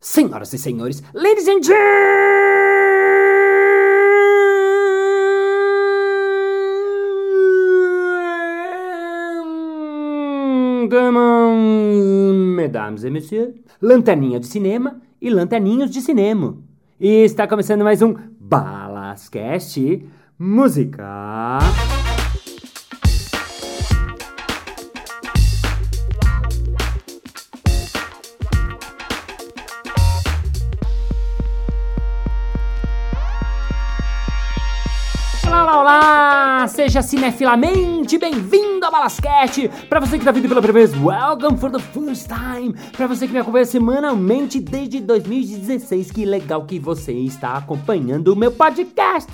Senhoras e senhores, ladies and gentlemen, mesdames et messieurs, lanterninha de cinema e lanterninhos de cinema. E está começando mais um Balascast Música. Seja cinefilamente bem-vindo a Balasquete! Para você que tá vindo pela primeira vez, welcome for the first time! Para você que me acompanha semanalmente desde 2016, que legal que você está acompanhando o meu podcast!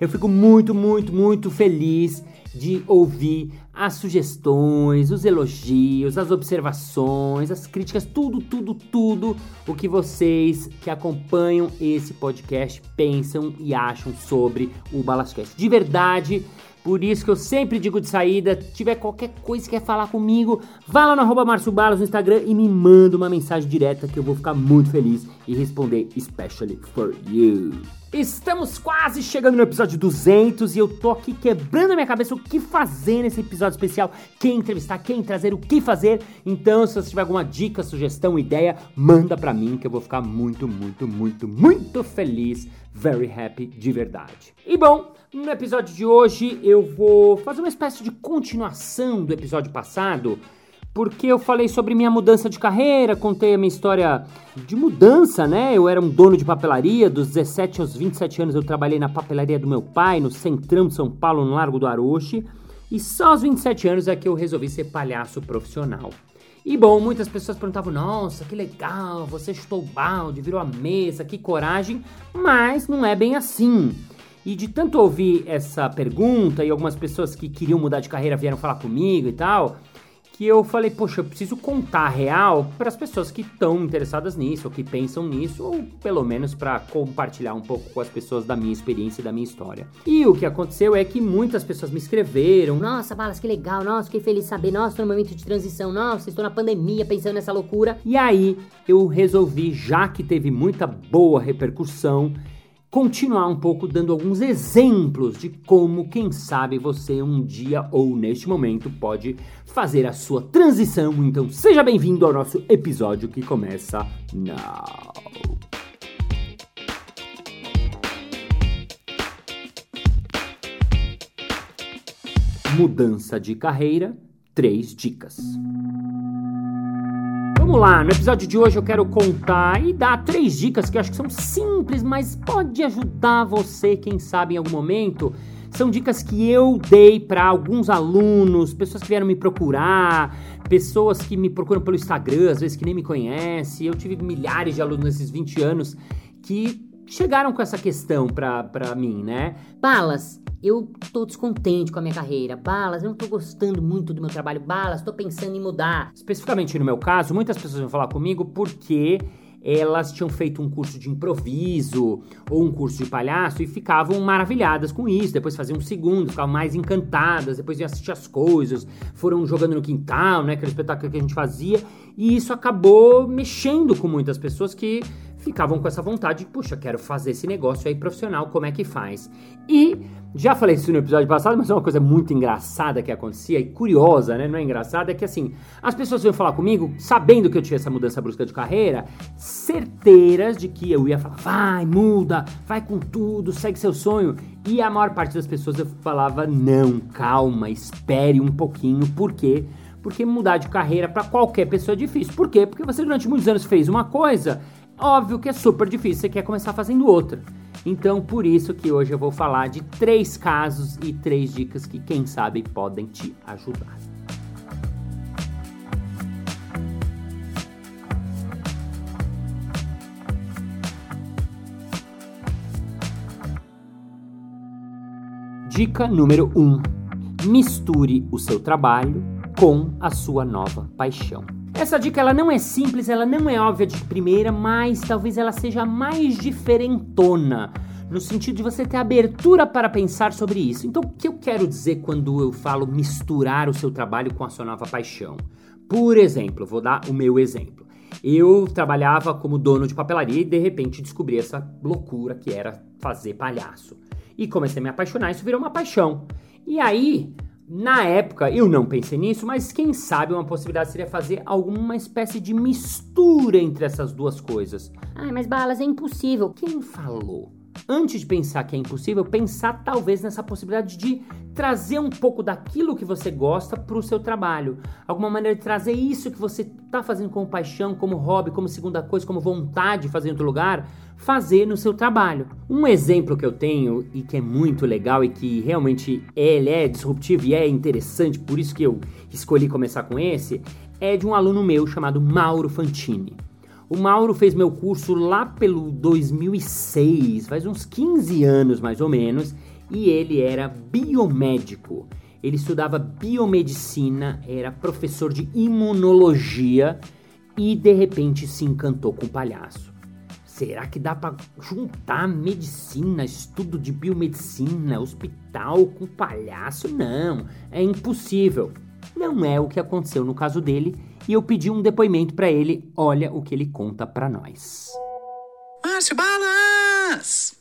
Eu fico muito, muito, muito feliz de ouvir as sugestões, os elogios, as observações, as críticas, tudo, tudo, tudo o que vocês que acompanham esse podcast pensam e acham sobre o Balascast. De verdade, por isso que eu sempre digo de saída, tiver qualquer coisa que quer falar comigo, vá lá no arroba no Instagram e me manda uma mensagem direta que eu vou ficar muito feliz e responder especially for you. Estamos quase chegando no episódio 200 e eu tô aqui quebrando a minha cabeça o que fazer nesse episódio especial, quem entrevistar, quem trazer, o que fazer. Então, se você tiver alguma dica, sugestão, ideia, manda pra mim que eu vou ficar muito, muito, muito, muito feliz, very happy de verdade. E bom, no episódio de hoje eu vou fazer uma espécie de continuação do episódio passado porque eu falei sobre minha mudança de carreira, contei a minha história de mudança, né? Eu era um dono de papelaria, dos 17 aos 27 anos eu trabalhei na papelaria do meu pai, no centrão de São Paulo, no Largo do Aroche, e só aos 27 anos é que eu resolvi ser palhaço profissional. E bom, muitas pessoas perguntavam: nossa, que legal, você o balde, virou a mesa, que coragem, mas não é bem assim. E de tanto ouvir essa pergunta e algumas pessoas que queriam mudar de carreira vieram falar comigo e tal, que eu falei, poxa, eu preciso contar real para as pessoas que estão interessadas nisso, ou que pensam nisso, ou pelo menos para compartilhar um pouco com as pessoas da minha experiência e da minha história. E o que aconteceu é que muitas pessoas me escreveram. Nossa, Balas, que legal, nossa, fiquei feliz de saber, nossa, estou no momento de transição, nossa, estou na pandemia pensando nessa loucura. E aí eu resolvi, já que teve muita boa repercussão, continuar um pouco dando alguns exemplos de como, quem sabe, você um dia ou neste momento pode fazer a sua transição. Então, seja bem-vindo ao nosso episódio que começa now. Mudança de carreira, três dicas. Vamos lá, no episódio de hoje eu quero contar e dar três dicas que eu acho que são simples, mas pode ajudar você, quem sabe, em algum momento. São dicas que eu dei para alguns alunos, pessoas que vieram me procurar, pessoas que me procuram pelo Instagram, às vezes que nem me conhecem. Eu tive milhares de alunos nesses 20 anos que chegaram com essa questão pra, pra mim, né? Balas, eu tô descontente com a minha carreira. Balas, eu não tô gostando muito do meu trabalho. Balas, tô pensando em mudar. Especificamente no meu caso, muitas pessoas vão falar comigo porque elas tinham feito um curso de improviso ou um curso de palhaço e ficavam maravilhadas com isso. Depois faziam um segundo, ficavam mais encantadas, depois iam assistir as coisas, foram jogando no quintal, né? Aquele espetáculo que a gente fazia. E isso acabou mexendo com muitas pessoas que ficavam com essa vontade de, puxa, quero fazer esse negócio aí profissional, como é que faz? E já falei isso no episódio passado, mas é uma coisa muito engraçada que acontecia e curiosa, né? Não é engraçada, é que assim, as pessoas iam falar comigo, sabendo que eu tinha essa mudança brusca de carreira, certeiras de que eu ia falar, vai, muda, vai com tudo, segue seu sonho. E a maior parte das pessoas eu falava, não, calma, espere um pouquinho, por quê? Porque mudar de carreira para qualquer pessoa é difícil. Por quê? Porque você durante muitos anos fez uma coisa Óbvio que é super difícil, você quer começar fazendo outra. Então, por isso que hoje eu vou falar de três casos e três dicas que, quem sabe, podem te ajudar. Dica número 1: um, misture o seu trabalho com a sua nova paixão. Essa dica ela não é simples, ela não é óbvia de primeira, mas talvez ela seja mais diferentona, no sentido de você ter abertura para pensar sobre isso. Então, o que eu quero dizer quando eu falo misturar o seu trabalho com a sua nova paixão? Por exemplo, vou dar o meu exemplo. Eu trabalhava como dono de papelaria e de repente descobri essa loucura que era fazer palhaço. E comecei a me apaixonar, isso virou uma paixão. E aí, na época, eu não pensei nisso, mas quem sabe uma possibilidade seria fazer alguma espécie de mistura entre essas duas coisas. Ai, mas balas é impossível. Quem falou? Antes de pensar que é impossível, pensar talvez nessa possibilidade de trazer um pouco daquilo que você gosta para o seu trabalho. Alguma maneira de trazer isso que você está fazendo como paixão, como hobby, como segunda coisa, como vontade de fazer em outro lugar, fazer no seu trabalho. Um exemplo que eu tenho e que é muito legal e que realmente ele é disruptivo e é interessante, por isso que eu escolhi começar com esse, é de um aluno meu chamado Mauro Fantini. O Mauro fez meu curso lá pelo 2006, faz uns 15 anos mais ou menos, e ele era biomédico. Ele estudava biomedicina, era professor de imunologia e de repente se encantou com o palhaço. Será que dá para juntar medicina, estudo de biomedicina, hospital com palhaço? Não, é impossível. Não é o que aconteceu no caso dele e eu pedi um depoimento para ele. Olha o que ele conta para nós. Márcio Balas!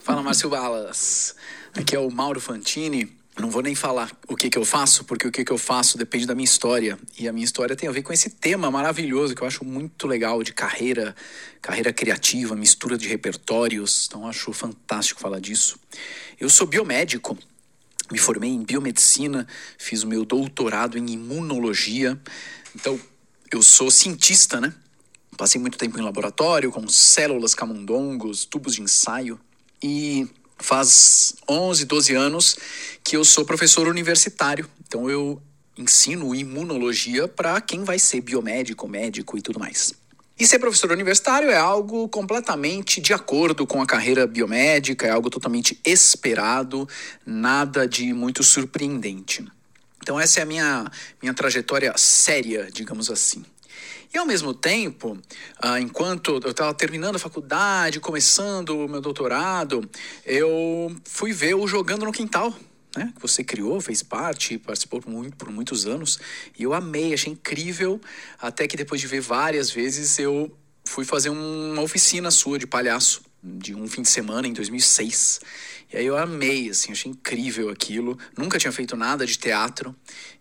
Fala, Márcio Balas. Aqui é o Mauro Fantini. Não vou nem falar o que, que eu faço, porque o que, que eu faço depende da minha história. E a minha história tem a ver com esse tema maravilhoso que eu acho muito legal de carreira, carreira criativa, mistura de repertórios. Então, acho fantástico falar disso. Eu sou biomédico, me formei em biomedicina, fiz o meu doutorado em imunologia. Então, eu sou cientista, né? Passei muito tempo em laboratório com células camundongos, tubos de ensaio. E faz 11, 12 anos que eu sou professor universitário. Então, eu ensino imunologia para quem vai ser biomédico, médico e tudo mais. E ser professor universitário é algo completamente de acordo com a carreira biomédica, é algo totalmente esperado, nada de muito surpreendente. Então essa é a minha, minha trajetória séria, digamos assim. E ao mesmo tempo, ah, enquanto eu estava terminando a faculdade, começando o meu doutorado, eu fui ver o Jogando no Quintal, né, que você criou, fez parte, participou por, muito, por muitos anos, e eu amei, achei incrível, até que depois de ver várias vezes, eu fui fazer uma oficina sua de palhaço, de um fim de semana, em 2006. E aí eu amei, assim, achei incrível aquilo, nunca tinha feito nada de teatro,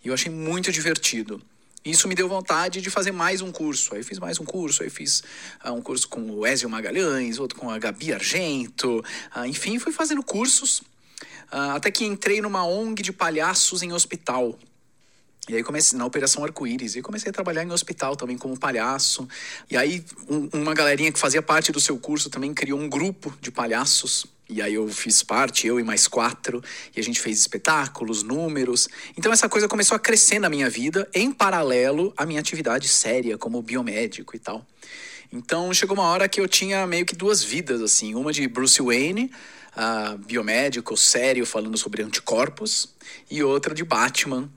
e eu achei muito divertido. Isso me deu vontade de fazer mais um curso. Aí fiz mais um curso, aí fiz uh, um curso com o Ezio Magalhães, outro com a Gabi Argento, uh, enfim, fui fazendo cursos até que entrei numa ONG de palhaços em hospital. E aí comecei na Operação Arco-Íris. E comecei a trabalhar em hospital também como palhaço. E aí um, uma galerinha que fazia parte do seu curso também criou um grupo de palhaços. E aí eu fiz parte, eu e mais quatro, e a gente fez espetáculos, números. Então essa coisa começou a crescer na minha vida, em paralelo à minha atividade séria como biomédico e tal. Então chegou uma hora que eu tinha meio que duas vidas, assim, uma de Bruce Wayne, uh, biomédico sério falando sobre anticorpos e outra de Batman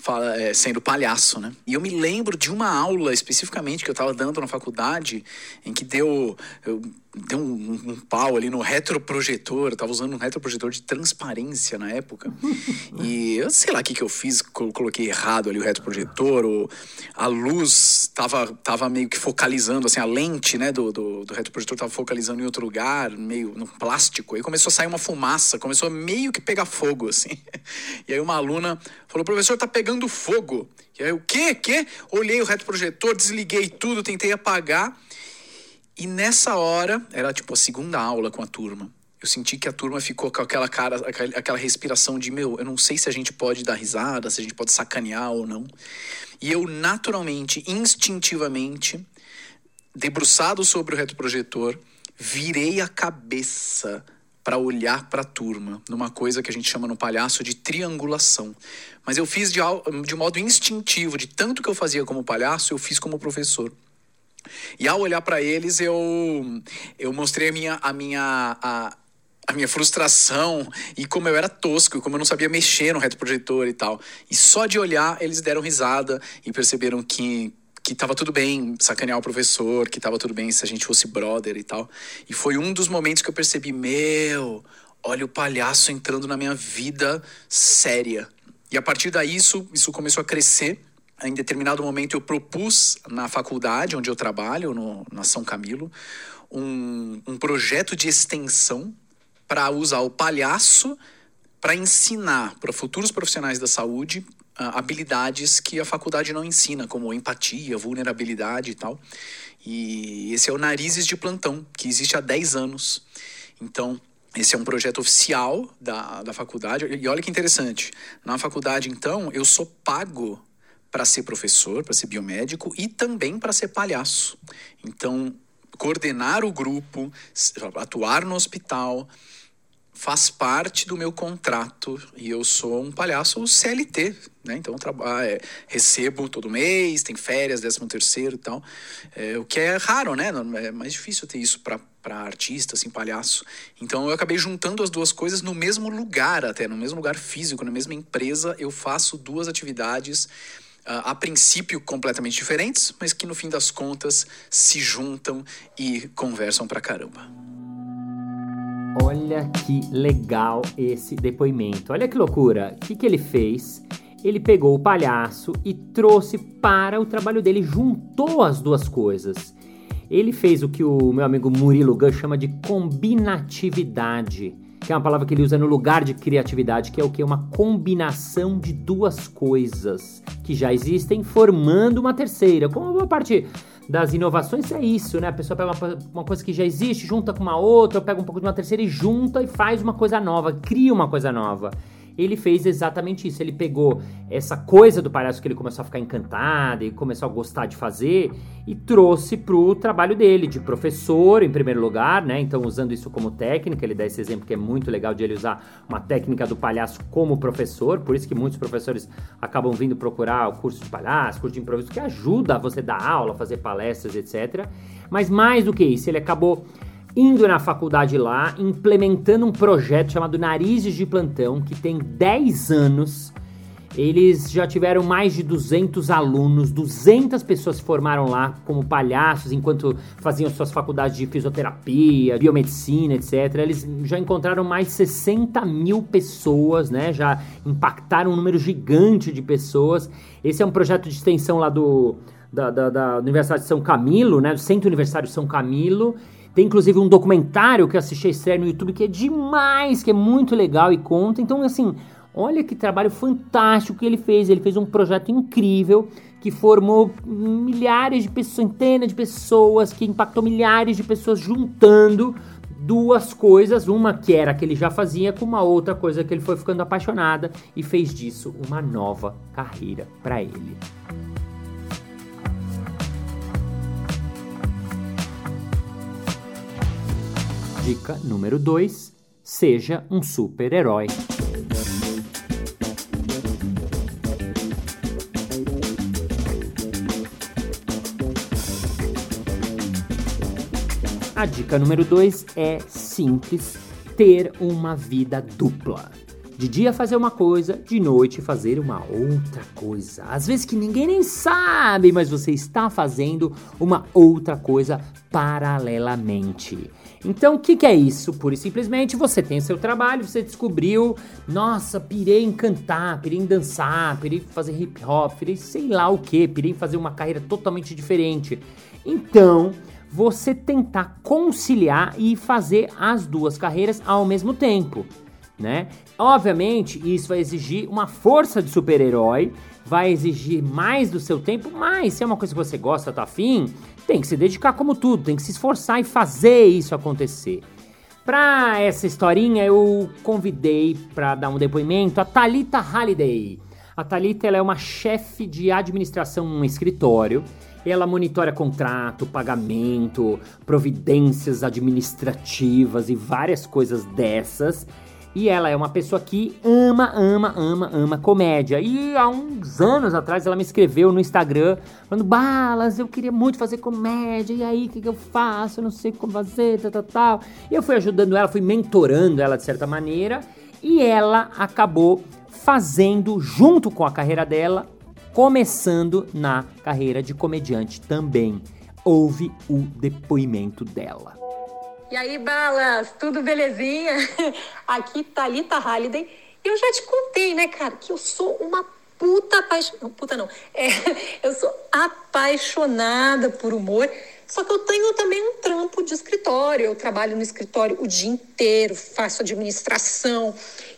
fala, é, sendo palhaço, né? E eu me lembro de uma aula especificamente que eu estava dando na faculdade em que deu eu, deu um, um, pau ali no retroprojetor. Eu tava usando um retroprojetor de transparência na época. e eu sei lá o que, que eu fiz, coloquei errado ali o retroprojetor, ou a luz tava, tava meio que focalizando, assim, a lente né, do, do, do retroprojetor tava focalizando em outro lugar, meio no plástico. Aí começou a sair uma fumaça, começou a meio que pegar fogo, assim. e aí uma aluna falou: professor, tá pegando fogo. E aí, o quê? Quê? Olhei o retroprojetor, desliguei tudo, tentei apagar. E nessa hora, era tipo a segunda aula com a turma. Eu senti que a turma ficou com aquela cara, aquela respiração de meu, eu não sei se a gente pode dar risada, se a gente pode sacanear ou não. E eu naturalmente, instintivamente, debruçado sobre o retroprojetor, virei a cabeça para olhar para a turma, numa coisa que a gente chama no palhaço de triangulação. Mas eu fiz de, de modo instintivo, de tanto que eu fazia como palhaço, eu fiz como professor. E ao olhar para eles, eu, eu mostrei a minha, a minha, a, a minha frustração e como eu era tosco, como eu não sabia mexer no retroprojetor e tal. E só de olhar, eles deram risada e perceberam que que tava tudo bem sacanear o professor, que tava tudo bem se a gente fosse brother e tal. E foi um dos momentos que eu percebi, meu, olha o palhaço entrando na minha vida séria. E a partir daí isso, isso começou a crescer em determinado momento eu propus na faculdade onde eu trabalho, no, na São Camilo, um, um projeto de extensão para usar o palhaço para ensinar para futuros profissionais da saúde habilidades que a faculdade não ensina, como empatia, vulnerabilidade e tal. E esse é o Narizes de Plantão, que existe há 10 anos. Então, esse é um projeto oficial da, da faculdade. E olha que interessante. Na faculdade, então, eu sou pago para ser professor, para ser biomédico e também para ser palhaço. Então, coordenar o grupo, atuar no hospital, faz parte do meu contrato e eu sou um palhaço CLT, né? Então eu é, recebo todo mês, tem férias, décimo terceiro e tal, é, o que é raro, né? É mais difícil ter isso para artista, assim, palhaço. Então eu acabei juntando as duas coisas no mesmo lugar, até no mesmo lugar físico, na mesma empresa, eu faço duas atividades a princípio completamente diferentes, mas que no fim das contas se juntam e conversam pra caramba. Olha que legal esse depoimento. Olha que loucura. O que, que ele fez? Ele pegou o palhaço e trouxe para o trabalho dele, juntou as duas coisas. Ele fez o que o meu amigo Murilo Gun chama de combinatividade que é uma palavra que ele usa no lugar de criatividade, que é o que? Uma combinação de duas coisas que já existem, formando uma terceira. Como a parte das inovações é isso, né? A pessoa pega uma, uma, coisa que já existe, junta com uma outra, pega um pouco de uma terceira e junta e faz uma coisa nova, cria uma coisa nova ele fez exatamente isso. Ele pegou essa coisa do palhaço que ele começou a ficar encantado e começou a gostar de fazer e trouxe pro trabalho dele, de professor, em primeiro lugar, né? Então, usando isso como técnica, ele dá esse exemplo que é muito legal de ele usar uma técnica do palhaço como professor, por isso que muitos professores acabam vindo procurar o curso de palhaço, curso de improviso, que ajuda a você dar aula, fazer palestras, etc. Mas mais do que isso, ele acabou indo na faculdade lá, implementando um projeto chamado Narizes de Plantão, que tem 10 anos. Eles já tiveram mais de 200 alunos, 200 pessoas se formaram lá como palhaços enquanto faziam suas faculdades de fisioterapia, biomedicina, etc. Eles já encontraram mais de 60 mil pessoas, né? Já impactaram um número gigante de pessoas. Esse é um projeto de extensão lá do, da, da, da Universidade de São Camilo, né? Do Centro Universitário São Camilo. Tem inclusive um documentário que eu assisti a estreia no YouTube que é demais, que é muito legal e conta. Então, assim, olha que trabalho fantástico que ele fez. Ele fez um projeto incrível que formou milhares de pessoas, centenas de pessoas, que impactou milhares de pessoas juntando duas coisas, uma que era que ele já fazia com uma outra coisa que ele foi ficando apaixonada e fez disso uma nova carreira para ele. Dica número 2: seja um super-herói. A dica número 2 é simples: ter uma vida dupla. De dia fazer uma coisa, de noite fazer uma outra coisa. Às vezes que ninguém nem sabe, mas você está fazendo uma outra coisa paralelamente. Então, o que, que, é isso? Pura e simplesmente você tem seu trabalho, você descobriu, nossa, pirei em cantar, pirei em dançar, pirei em fazer hip hop, pirei sei lá o que, pirei em fazer uma carreira totalmente diferente. Então, você tentar conciliar e fazer as duas carreiras ao mesmo tempo, né? Obviamente, isso vai exigir uma força de super-herói, vai exigir mais do seu tempo, mas se é uma coisa que você gosta, tá afim, tem que se dedicar como tudo, tem que se esforçar e fazer isso acontecer. Para essa historinha, eu convidei para dar um depoimento a Talita Halliday. A Talita ela é uma chefe de administração num escritório. Ela monitora contrato, pagamento, providências administrativas e várias coisas dessas. E ela é uma pessoa que ama, ama, ama, ama comédia. E há uns anos atrás ela me escreveu no Instagram falando: Balas, eu queria muito fazer comédia. E aí, o que, que eu faço? Eu não sei como fazer, tal, tal, tal. E eu fui ajudando ela, fui mentorando ela de certa maneira. E ela acabou fazendo, junto com a carreira dela, começando na carreira de comediante também. Ouve o depoimento dela. E aí, Balas, tudo belezinha? Aqui, Thalita Halliday. Eu já te contei, né, cara, que eu sou uma puta apaixonada. Não, puta não. É, eu sou apaixonada por humor. Só que eu tenho também um trampo de escritório. Eu trabalho no escritório o dia inteiro, faço administração.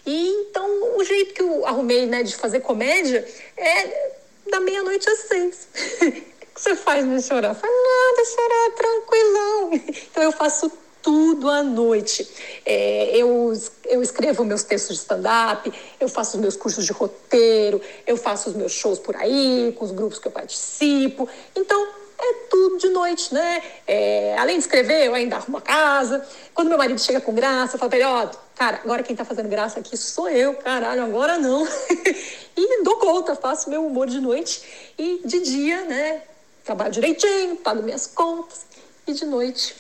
E então o jeito que eu arrumei né, de fazer comédia é da meia-noite às seis. O que você faz no chorar? Faz nada, chorar, tranquilão. Então eu faço tudo à noite. É, eu, eu escrevo meus textos de stand-up, eu faço os meus cursos de roteiro, eu faço os meus shows por aí, com os grupos que eu participo. Então, é tudo de noite, né? É, além de escrever, eu ainda arrumo a casa. Quando meu marido chega com graça, eu falo pra ele, ó, cara, agora quem tá fazendo graça aqui sou eu, caralho, agora não. e dou conta, faço meu humor de noite. E de dia, né, trabalho direitinho, pago minhas contas. E de noite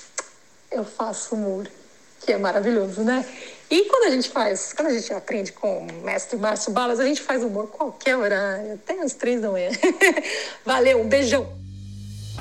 eu faço humor, que é maravilhoso, né? E quando a gente faz, quando a gente aprende com o mestre Márcio Balas, a gente faz humor qualquer horário, até as três da manhã. Valeu, um beijão!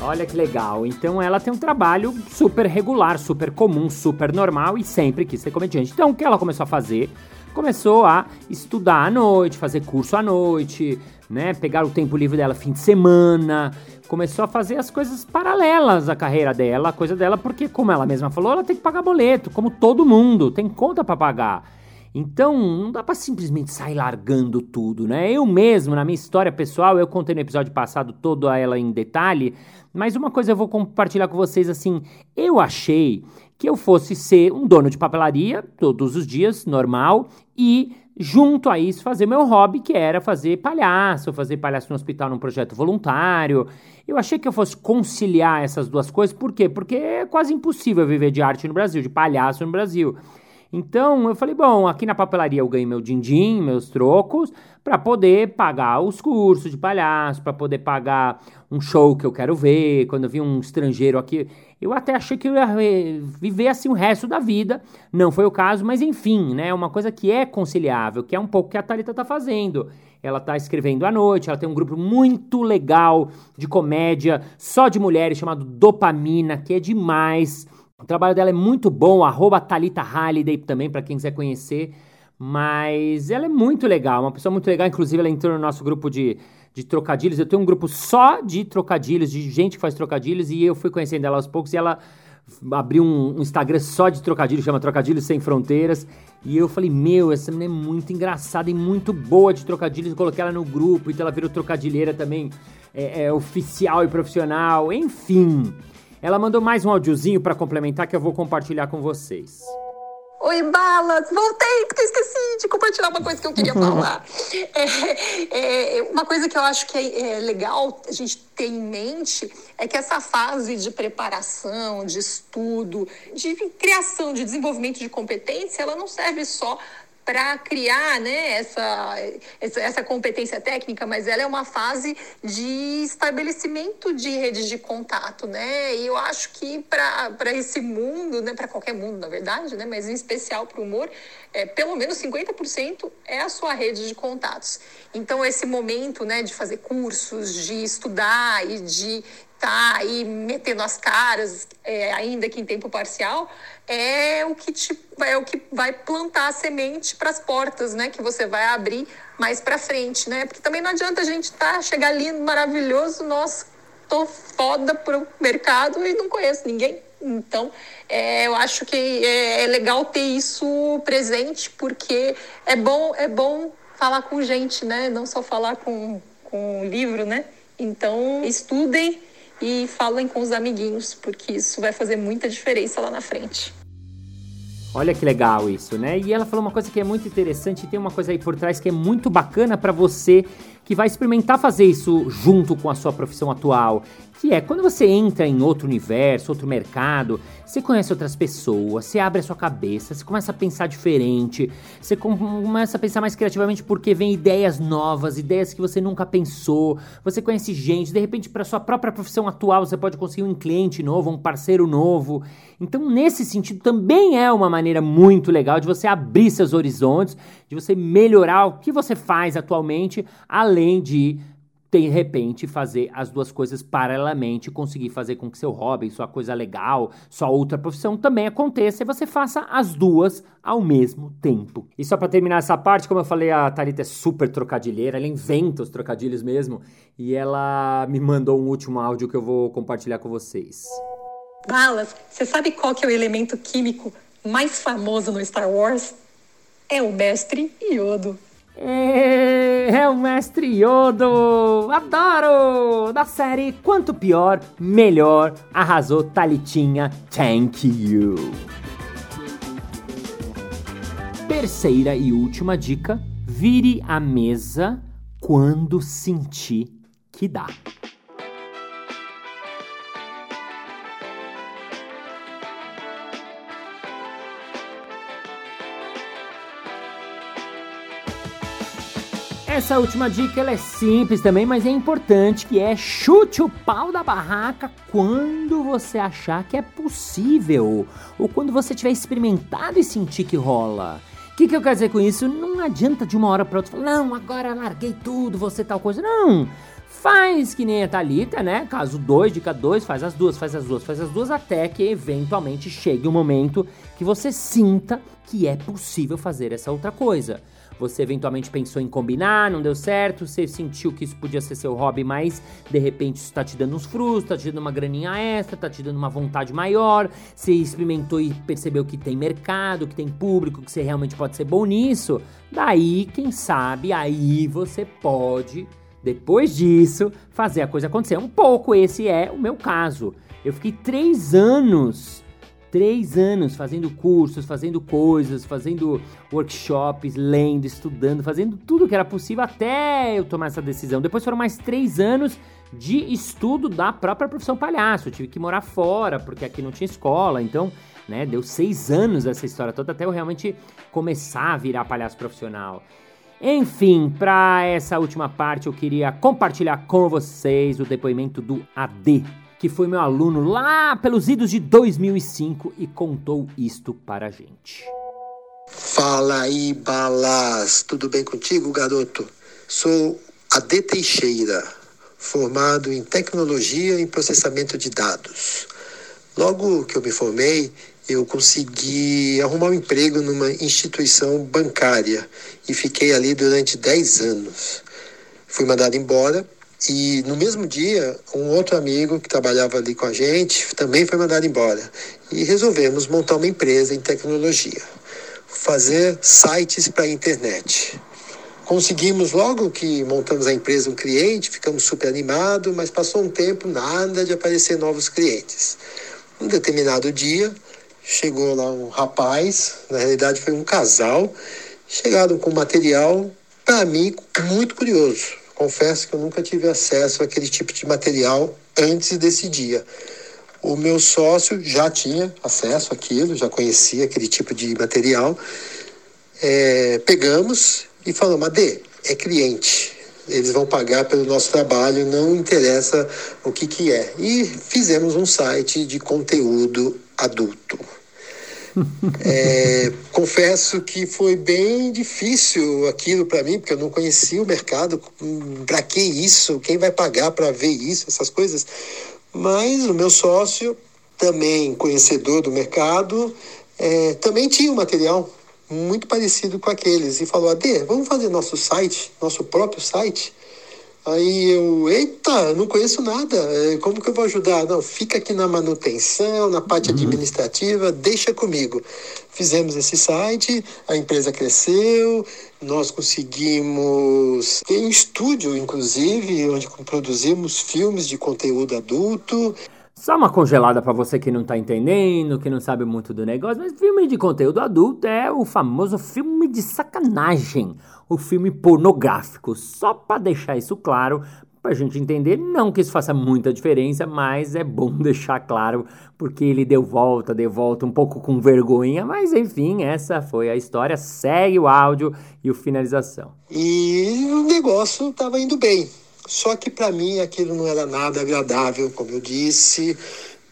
Olha que legal. Então ela tem um trabalho super regular, super comum, super normal e sempre quis ser comediante. Então o que ela começou a fazer? Começou a estudar à noite, fazer curso à noite, né? Pegar o tempo livre dela fim de semana, começou a fazer as coisas paralelas à carreira dela, a coisa dela, porque, como ela mesma falou, ela tem que pagar boleto, como todo mundo, tem conta para pagar. Então, não dá para simplesmente sair largando tudo, né? Eu mesmo, na minha história pessoal, eu contei no episódio passado toda ela em detalhe, mas uma coisa eu vou compartilhar com vocês assim, eu achei que eu fosse ser um dono de papelaria todos os dias, normal, e junto a isso, fazer meu hobby, que era fazer palhaço, fazer palhaço no hospital num projeto voluntário. Eu achei que eu fosse conciliar essas duas coisas, por quê? Porque é quase impossível viver de arte no Brasil, de palhaço no Brasil. Então eu falei, bom, aqui na papelaria eu ganho meu din-din, meus trocos, para poder pagar os cursos de palhaço, para poder pagar um show que eu quero ver. Quando eu vi um estrangeiro aqui, eu até achei que eu ia viver assim o resto da vida. Não foi o caso, mas enfim, né? Uma coisa que é conciliável, que é um pouco que a Thalita tá fazendo. Ela tá escrevendo à noite, ela tem um grupo muito legal de comédia, só de mulheres, chamado Dopamina, que é demais. O trabalho dela é muito bom, arroba Thalita Halliday também, para quem quiser conhecer. Mas ela é muito legal, uma pessoa muito legal. Inclusive, ela entrou no nosso grupo de, de trocadilhos. Eu tenho um grupo só de trocadilhos, de gente que faz trocadilhos, e eu fui conhecendo ela aos poucos. E ela abriu um, um Instagram só de trocadilhos, chama Trocadilhos Sem Fronteiras. E eu falei, meu, essa menina é muito engraçada e muito boa de trocadilhos. Eu coloquei ela no grupo, então ela virou trocadilheira também, é, é oficial e profissional. Enfim. Ela mandou mais um áudiozinho para complementar que eu vou compartilhar com vocês. Oi, Balas! Voltei, porque eu esqueci de compartilhar uma coisa que eu queria falar. É, é, uma coisa que eu acho que é, é, legal a gente ter em mente é que essa fase de preparação, de estudo, de criação, de desenvolvimento de competência, ela não serve só para criar né, essa, essa, competência técnica, mas ela é uma fase de estabelecimento de redes de contato, né? E eu acho que para esse mundo, né, para qualquer mundo, na verdade, né, mas em especial para o humor, é, pelo menos 50% é a sua rede de contatos. Então, esse momento né, de fazer cursos, de estudar e de tá aí metendo as caras, é, ainda que em tempo parcial, é o que te, é o que vai plantar a semente para as portas, né? Que você vai abrir mais para frente, né? Porque também não adianta a gente tá chegar lindo, maravilhoso, nossa, tô foda pro mercado e não conheço ninguém. Então, é, eu acho que é, é legal ter isso presente, porque é bom, é bom falar com gente, né? Não só falar com, com livro, né? Então, estudem e falem com os amiguinhos, porque isso vai fazer muita diferença lá na frente. Olha que legal isso, né? E ela falou uma coisa que é muito interessante, tem uma coisa aí por trás que é muito bacana para você que vai experimentar fazer isso junto com a sua profissão atual, que é quando você entra em outro universo, outro mercado, você conhece outras pessoas, você abre a sua cabeça, você começa a pensar diferente, você começa a pensar mais criativamente porque vem ideias novas, ideias que você nunca pensou, você conhece gente, de repente para sua própria profissão atual você pode conseguir um cliente novo, um parceiro novo. Então, nesse sentido, também é uma maneira muito legal de você abrir seus horizontes, de você melhorar o que você faz atualmente, além de de repente fazer as duas coisas paralelamente, conseguir fazer com que seu hobby, sua coisa legal, sua outra profissão também aconteça e você faça as duas ao mesmo tempo. E só para terminar essa parte, como eu falei, a Thalita é super trocadilheira, ela inventa os trocadilhos mesmo, e ela me mandou um último áudio que eu vou compartilhar com vocês. Balas, você sabe qual que é o elemento químico mais famoso no Star Wars? É o mestre Yodo. É, é o Mestre Yodo! Adoro! Da série Quanto Pior, Melhor, arrasou Talitinha, thank you! Terceira e última dica: vire a mesa quando sentir que dá. Essa última dica ela é simples também, mas é importante, que é chute o pau da barraca quando você achar que é possível, ou quando você tiver experimentado e sentir que rola. O que, que eu quero dizer com isso? Não adianta de uma hora para outra falar, não, agora larguei tudo, você tal coisa. Não! Faz que nem a Thalita, né? Caso 2, dica 2, faz as duas, faz as duas, faz as duas, até que eventualmente chegue o um momento que você sinta que é possível fazer essa outra coisa. Você eventualmente pensou em combinar, não deu certo, você sentiu que isso podia ser seu hobby, mas de repente isso tá te dando uns frustos, tá te dando uma graninha extra, tá te dando uma vontade maior, você experimentou e percebeu que tem mercado, que tem público, que você realmente pode ser bom nisso. Daí, quem sabe, aí você pode, depois disso, fazer a coisa acontecer. Um pouco esse é o meu caso. Eu fiquei três anos três anos fazendo cursos, fazendo coisas, fazendo workshops, lendo, estudando, fazendo tudo que era possível até eu tomar essa decisão. Depois foram mais três anos de estudo da própria profissão palhaço. Eu tive que morar fora, porque aqui não tinha escola, então, né, deu seis anos essa história toda até eu realmente começar a virar palhaço profissional. Enfim, para essa última parte eu queria compartilhar com vocês o depoimento do AD que foi meu aluno lá pelos idos de 2005 e contou isto para a gente. Fala aí, balas! Tudo bem contigo, garoto? Sou Ade Teixeira, formado em tecnologia e processamento de dados. Logo que eu me formei, eu consegui arrumar um emprego numa instituição bancária e fiquei ali durante 10 anos. Fui mandado embora e no mesmo dia, um outro amigo que trabalhava ali com a gente também foi mandado embora. E resolvemos montar uma empresa em tecnologia, fazer sites para a internet. Conseguimos logo que montamos a empresa um cliente, ficamos super animados, mas passou um tempo nada de aparecer novos clientes. Um determinado dia, chegou lá um rapaz, na realidade foi um casal, chegaram com material para mim muito curioso confesso que eu nunca tive acesso àquele tipo de material antes desse dia. O meu sócio já tinha acesso àquilo, já conhecia aquele tipo de material. É, pegamos e falamos, Adê, é cliente, eles vão pagar pelo nosso trabalho, não interessa o que, que é. E fizemos um site de conteúdo adulto. É, confesso que foi bem difícil aquilo para mim, porque eu não conhecia o mercado. Para que isso? Quem vai pagar para ver isso? Essas coisas. Mas o meu sócio, também conhecedor do mercado, é, também tinha um material muito parecido com aqueles e falou: Ade, vamos fazer nosso site, nosso próprio site. Aí eu, eita, não conheço nada, é, como que eu vou ajudar? Não, fica aqui na manutenção, na parte uhum. administrativa, deixa comigo. Fizemos esse site, a empresa cresceu, nós conseguimos ter um estúdio, inclusive, onde produzimos filmes de conteúdo adulto. Só uma congelada para você que não tá entendendo, que não sabe muito do negócio, mas filme de conteúdo adulto é o famoso filme de sacanagem, o filme pornográfico. Só para deixar isso claro, pra gente entender, não que isso faça muita diferença, mas é bom deixar claro, porque ele deu volta, deu volta um pouco com vergonha, mas enfim, essa foi a história. Segue o áudio e o finalização. E o negócio tava indo bem. Só que para mim aquilo não era nada agradável, como eu disse,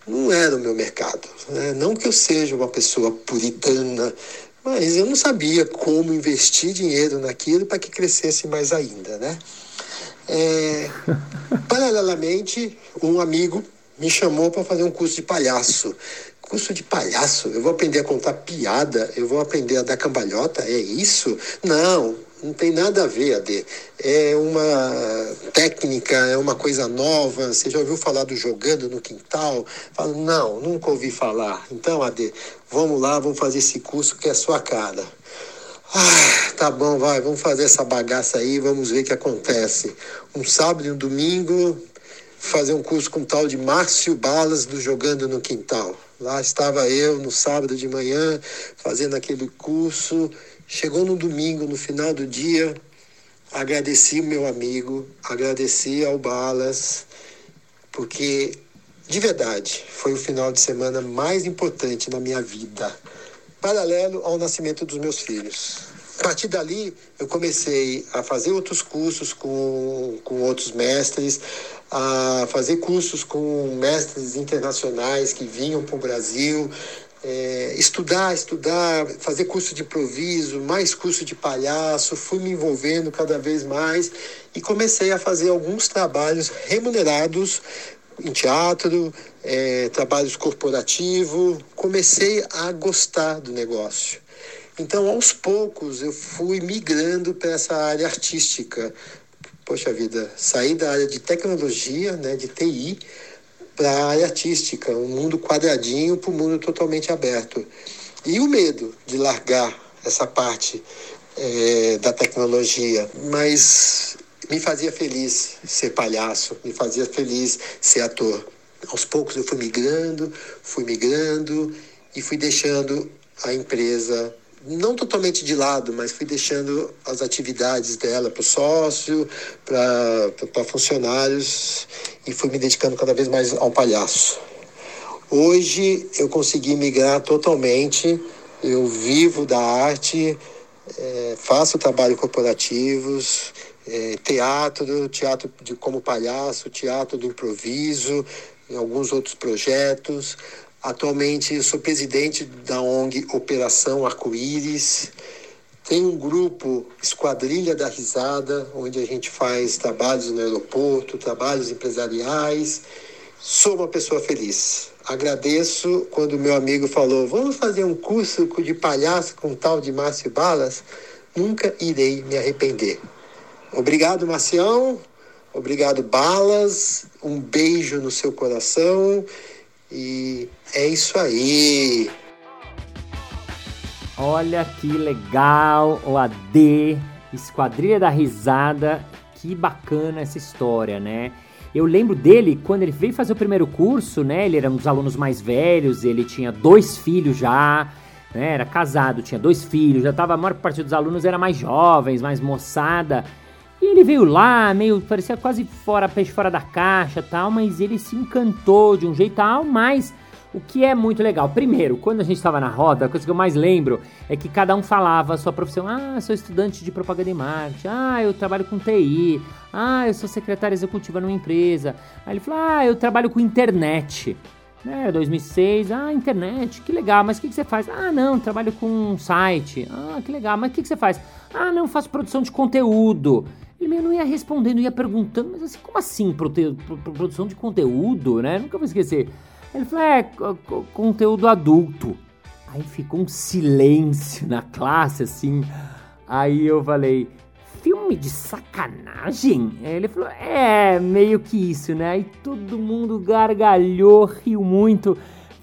não era o meu mercado. Né? Não que eu seja uma pessoa puritana, mas eu não sabia como investir dinheiro naquilo para que crescesse mais ainda, né? É, paralelamente, um amigo me chamou para fazer um curso de palhaço. Curso de palhaço? Eu vou aprender a contar piada? Eu vou aprender a dar cambalhota? É isso? Não, não tem nada a ver, Ade. É uma técnica, é uma coisa nova. Você já ouviu falar do jogando no quintal? Não, nunca ouvi falar. Então, Ade, vamos lá, vamos fazer esse curso que é sua cara. Ah, tá bom, vai, vamos fazer essa bagaça aí, vamos ver o que acontece. Um sábado e um domingo, fazer um curso com o tal de Márcio Balas do Jogando no Quintal. Lá estava eu no sábado de manhã fazendo aquele curso. Chegou no domingo, no final do dia, agradeci o meu amigo, agradeci ao Balas, porque de verdade foi o final de semana mais importante na minha vida, paralelo ao nascimento dos meus filhos. A partir dali, eu comecei a fazer outros cursos com, com outros mestres, a fazer cursos com mestres internacionais que vinham para o Brasil, é, estudar, estudar, fazer curso de improviso, mais curso de palhaço, fui me envolvendo cada vez mais e comecei a fazer alguns trabalhos remunerados em teatro, é, trabalhos corporativos, comecei a gostar do negócio. Então, aos poucos, eu fui migrando para essa área artística. Poxa vida, saí da área de tecnologia, né, de TI, para a área artística, um mundo quadradinho para um mundo totalmente aberto. E o medo de largar essa parte é, da tecnologia, mas me fazia feliz ser palhaço, me fazia feliz ser ator. Aos poucos eu fui migrando, fui migrando e fui deixando a empresa não totalmente de lado, mas fui deixando as atividades dela para o sócio, para funcionários e fui me dedicando cada vez mais ao palhaço. Hoje eu consegui migrar totalmente, eu vivo da arte, é, faço trabalho corporativos, é, teatro, teatro de, como palhaço, teatro do improviso, alguns outros projetos. Atualmente eu sou presidente da ONG Operação Arco-Íris. Tem um grupo Esquadrilha da Risada, onde a gente faz trabalhos no aeroporto, trabalhos empresariais. Sou uma pessoa feliz. Agradeço quando meu amigo falou: vamos fazer um curso de palhaço com tal de Márcio Balas. Nunca irei me arrepender. Obrigado, Marcião. Obrigado, Balas. Um beijo no seu coração e é isso aí. Olha que legal, o AD, Esquadrilha da Risada. Que bacana essa história, né? Eu lembro dele quando ele veio fazer o primeiro curso, né? Ele era um dos alunos mais velhos, ele tinha dois filhos já, né? Era casado, tinha dois filhos, já tava, a maior parte dos alunos era mais jovens, mais moçada. E ele veio lá, meio, parecia quase fora, peixe fora da caixa tal, mas ele se encantou de um jeito tal, mas o que é muito legal. Primeiro, quando a gente estava na roda, a coisa que eu mais lembro é que cada um falava a sua profissão. Ah, sou estudante de propaganda e marketing. Ah, eu trabalho com TI. Ah, eu sou secretária executiva numa empresa. Aí ele falou: Ah, eu trabalho com internet. Né, 2006, ah, internet, que legal, mas o que, que você faz? Ah, não, trabalho com um site. Ah, que legal, mas o que, que você faz? Ah, não, faço produção de conteúdo. Ele meio não ia respondendo, ia perguntando, mas assim, como assim produção de conteúdo, né? Nunca vou esquecer. Ele falou, é, conteúdo adulto. Aí ficou um silêncio na classe, assim. Aí eu falei, filme de sacanagem? Ele falou, é, meio que isso, né? Aí todo mundo gargalhou, riu muito.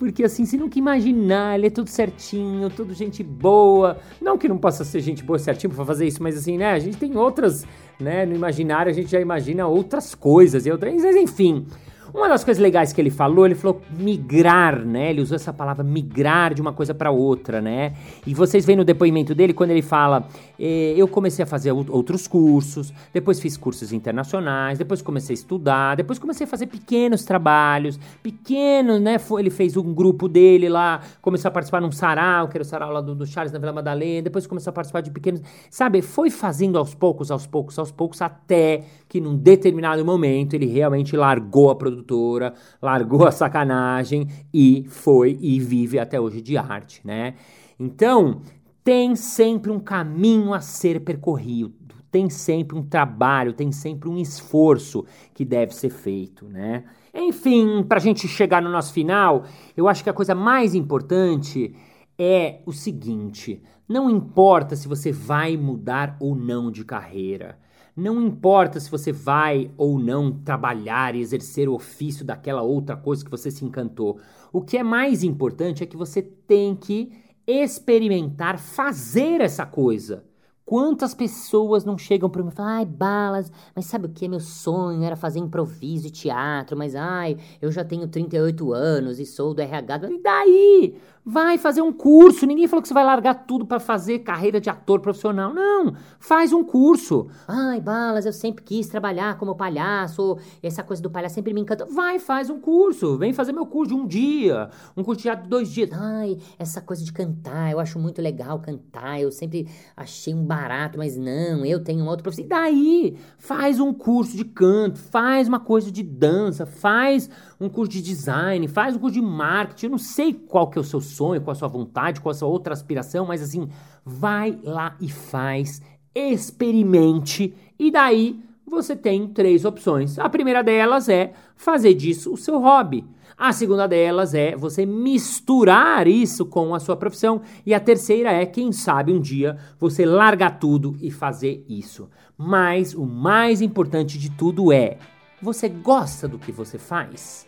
Porque assim, você nunca imaginar, ele é tudo certinho, tudo gente boa. Não que não possa ser gente boa certinho pra fazer isso, mas assim, né? A gente tem outras, né? No imaginário a gente já imagina outras coisas e outras. Enfim. Uma das coisas legais que ele falou, ele falou migrar, né? Ele usou essa palavra migrar de uma coisa para outra, né? E vocês veem no depoimento dele quando ele fala: eh, eu comecei a fazer outros cursos, depois fiz cursos internacionais, depois comecei a estudar, depois comecei a fazer pequenos trabalhos, pequenos, né? Ele fez um grupo dele lá, começou a participar num sarau, que era o sarau lá do, do Charles na Vila Madalena, depois começou a participar de pequenos, sabe? Foi fazendo aos poucos, aos poucos, aos poucos, até que num determinado momento ele realmente largou a produtora, largou a sacanagem e foi e vive até hoje de arte, né? Então, tem sempre um caminho a ser percorrido. tem sempre um trabalho, tem sempre um esforço que deve ser feito, né? Enfim, para a gente chegar no nosso final, eu acho que a coisa mais importante é o seguinte: não importa se você vai mudar ou não de carreira. Não importa se você vai ou não trabalhar e exercer o ofício daquela outra coisa que você se encantou. O que é mais importante é que você tem que experimentar fazer essa coisa. Quantas pessoas não chegam para mim e falam, ai, balas, mas sabe o que? Meu sonho era fazer improviso e teatro, mas ai, eu já tenho 38 anos e sou do RH. E daí? Vai fazer um curso. Ninguém falou que você vai largar tudo para fazer carreira de ator profissional. Não, faz um curso. Ai, balas, eu sempre quis trabalhar como palhaço. Essa coisa do palhaço sempre me encanta. Vai, faz um curso. Vem fazer meu curso de um dia. Um curso de dois dias. Ai, essa coisa de cantar, eu acho muito legal cantar. Eu sempre achei um barato, mas não, eu tenho outro profissão. E daí? Faz um curso de canto, faz uma coisa de dança, faz um curso de design, faz um curso de marketing. Eu não sei qual que é o seu sonho, qual a sua vontade, qual a sua outra aspiração, mas assim, vai lá e faz, experimente e daí você tem três opções. A primeira delas é fazer disso o seu hobby. A segunda delas é você misturar isso com a sua profissão. E a terceira é, quem sabe, um dia você largar tudo e fazer isso. Mas o mais importante de tudo é: você gosta do que você faz?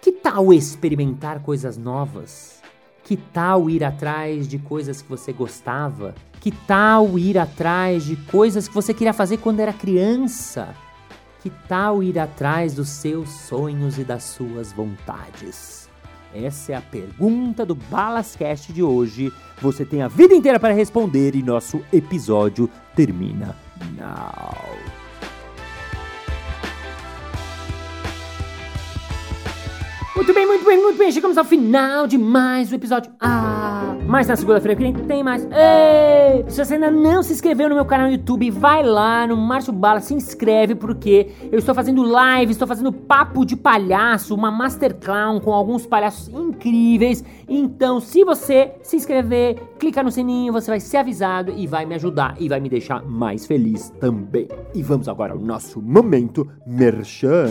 Que tal experimentar coisas novas? Que tal ir atrás de coisas que você gostava? Que tal ir atrás de coisas que você queria fazer quando era criança? Que tal ir atrás dos seus sonhos e das suas vontades? Essa é a pergunta do Balascast de hoje. Você tem a vida inteira para responder e nosso episódio termina now. Muito bem, muito bem, muito bem. Chegamos ao final de mais um episódio. Ah, mas na segunda-feira que tem mais. Ei! Se você ainda não se inscreveu no meu canal no YouTube, vai lá no Márcio Bala, se inscreve porque eu estou fazendo live, estou fazendo papo de palhaço, uma master clown com alguns palhaços incríveis. Então, se você se inscrever, clica no sininho, você vai ser avisado e vai me ajudar e vai me deixar mais feliz também. E vamos agora ao nosso momento merchan.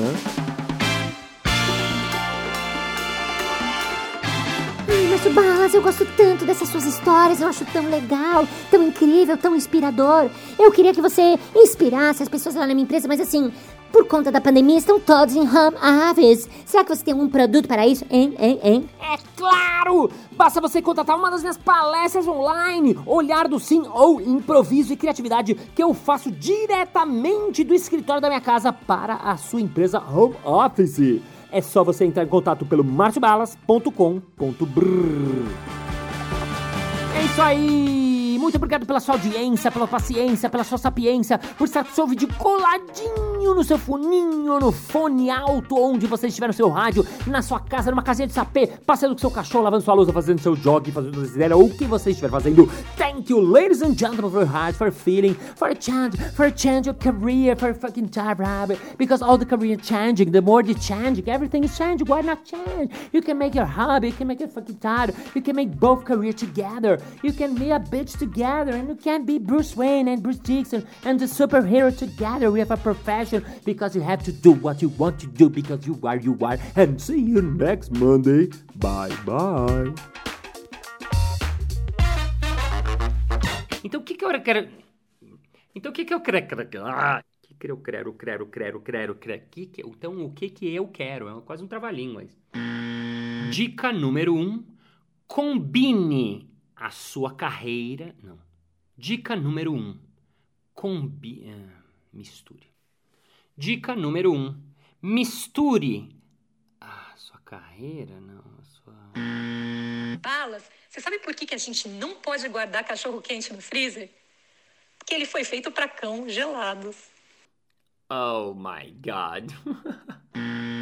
Márcio Balas, eu gosto tanto dessas suas histórias, eu acho tão legal, tão incrível, tão inspirador. Eu queria que você inspirasse as pessoas lá na minha empresa, mas assim, por conta da pandemia, estão todos em home office. Será que você tem algum produto para isso? Hein, hein, hein? É claro! Basta você contratar uma das minhas palestras online, Olhar do Sim ou Improviso e Criatividade, que eu faço diretamente do escritório da minha casa para a sua empresa home office é só você entrar em contato pelo marciobalas.com.br. É isso aí! Muito obrigado pela sua audiência, pela paciência, pela sua sapiência, por estar com seu vídeo coladinho no seu foninho, no fone alto, onde você estiver no seu rádio, na sua casa, numa casinha de sapê, passeando com seu cachorro, lavando sua louça, fazendo seu jog, fazendo sua ideia, ou o que você estiver fazendo. Thank you, ladies and gentlemen, for your heart, for feeling, for a change, for a change of career, for a fucking rabbit. Because all the career changing, the more the changing, everything is changing. Why not change? You can make your hobby, you can make your fucking title, you can make both career together. You can be a bitch together and you can't be Bruce Wayne and Bruce Dixon and the superhero together. We have a profession because you have to do what you want to do because you are you are. And see you next Monday. Bye bye. Então o que que eu quero? Então o que que eu quero? Ah, que que eu quero, quero, quero, quero, quero. Que que, então o que que eu quero? É quase um trava-língua. Dica número um: combine a sua carreira. Não. Dica número um: combi, ah, misture. Dica número um: misture a sua carreira, não, a sua. Balas, você sabe por que, que a gente não pode guardar cachorro quente no freezer? Porque ele foi feito para cão gelados. Oh my god.